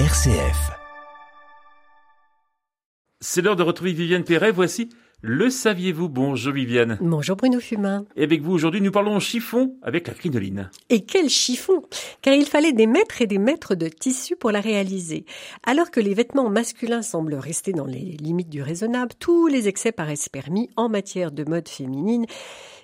RCF. C'est l'heure de retrouver Viviane Perret. Voici le saviez-vous? Bonjour Viviane. Bonjour Bruno Fumain. Et avec vous aujourd'hui, nous parlons chiffon avec la crinoline. Et quel chiffon? Car il fallait des mètres et des mètres de tissu pour la réaliser. Alors que les vêtements masculins semblent rester dans les limites du raisonnable, tous les excès paraissent permis en matière de mode féminine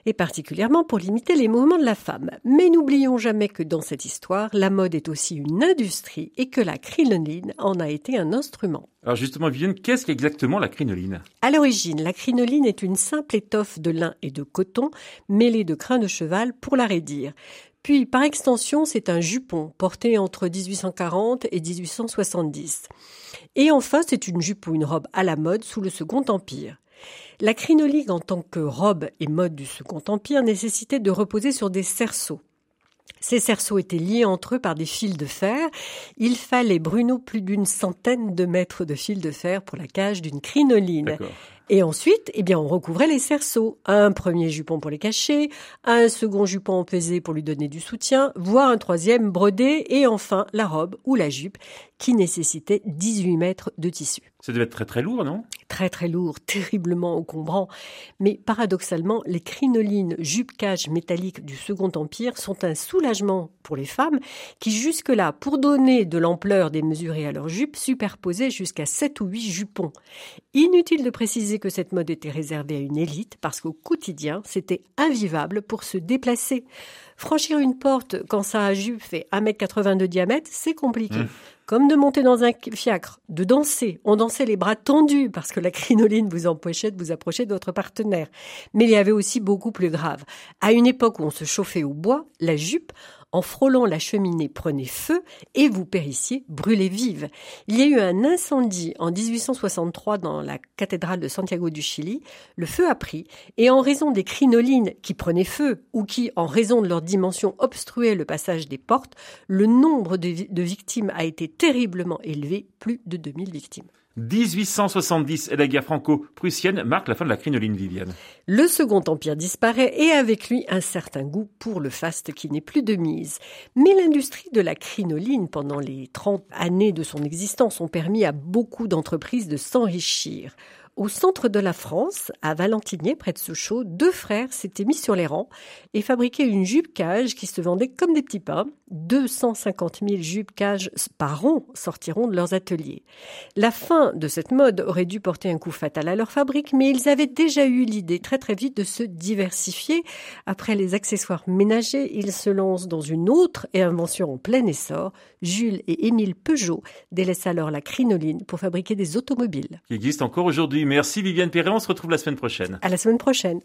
et particulièrement pour limiter les mouvements de la femme. Mais n'oublions jamais que dans cette histoire, la mode est aussi une industrie et que la crinoline en a été un instrument. Alors justement, Viviane, qu'est-ce qu'exactement la crinoline? À l'origine, la crinoline est une simple étoffe de lin et de coton mêlée de crin de cheval pour la raidir. Puis, par extension, c'est un jupon porté entre 1840 et 1870. Et enfin, c'est une jupe ou une robe à la mode sous le Second Empire. La crinoline en tant que robe et mode du Second Empire nécessitait de reposer sur des cerceaux. Ces cerceaux étaient liés entre eux par des fils de fer. Il fallait, Bruno, plus d'une centaine de mètres de fils de fer pour la cage d'une crinoline. Et ensuite, eh bien, on recouvrait les cerceaux. Un premier jupon pour les cacher, un second jupon pesé pour lui donner du soutien, voire un troisième brodé, et enfin la robe ou la jupe qui nécessitait 18 mètres de tissu. Ça devait être très très lourd, non? Très très lourd, terriblement encombrant. Mais paradoxalement, les crinolines jupe-cage métalliques du Second Empire sont un soulagement pour les femmes qui jusque-là, pour donner de l'ampleur démesurée à leur jupe, superposaient jusqu'à 7 ou 8 jupons. Inutile de préciser que cette mode était réservée à une élite parce qu'au quotidien, c'était invivable pour se déplacer. Franchir une porte quand sa jupe fait 1m80 de diamètre, c'est compliqué. Mmh. Comme de monter dans un fiacre, de danser. On dansait les bras tendus parce que la crinoline vous empêchait de vous approcher de votre partenaire. Mais il y avait aussi beaucoup plus grave. À une époque où on se chauffait au bois, la jupe, en frôlant la cheminée, prenait feu et vous périssiez brûlé vive. Il y a eu un incendie en 1863 dans la cathédrale de Santiago du Chili. Le feu a pris et en raison des crinolines qui prenaient feu ou qui, en raison de leur dimension, obstruaient le passage des portes, le nombre de, de victimes a été terriblement élevé, plus de 2000 victimes. 1870 et la guerre franco-prussienne marque la fin de la crinoline, Viviane. Le Second Empire disparaît et avec lui un certain goût pour le faste qui n'est plus de mise. Mais l'industrie de la crinoline pendant les 30 années de son existence ont permis à beaucoup d'entreprises de s'enrichir. Au centre de la France, à Valentinier, près de Sochaux, deux frères s'étaient mis sur les rangs et fabriquaient une jupe-cage qui se vendait comme des petits pains. 250 000 jupes-cages par an sortiront de leurs ateliers. La fin de cette mode aurait dû porter un coup fatal à leur fabrique, mais ils avaient déjà eu l'idée très très vite de se diversifier. Après les accessoires ménagers, ils se lancent dans une autre invention en plein essor. Jules et Émile Peugeot délaissent alors la crinoline pour fabriquer des automobiles. Qui existe encore aujourd'hui. Merci Viviane Perret, on se retrouve la semaine prochaine. À la semaine prochaine.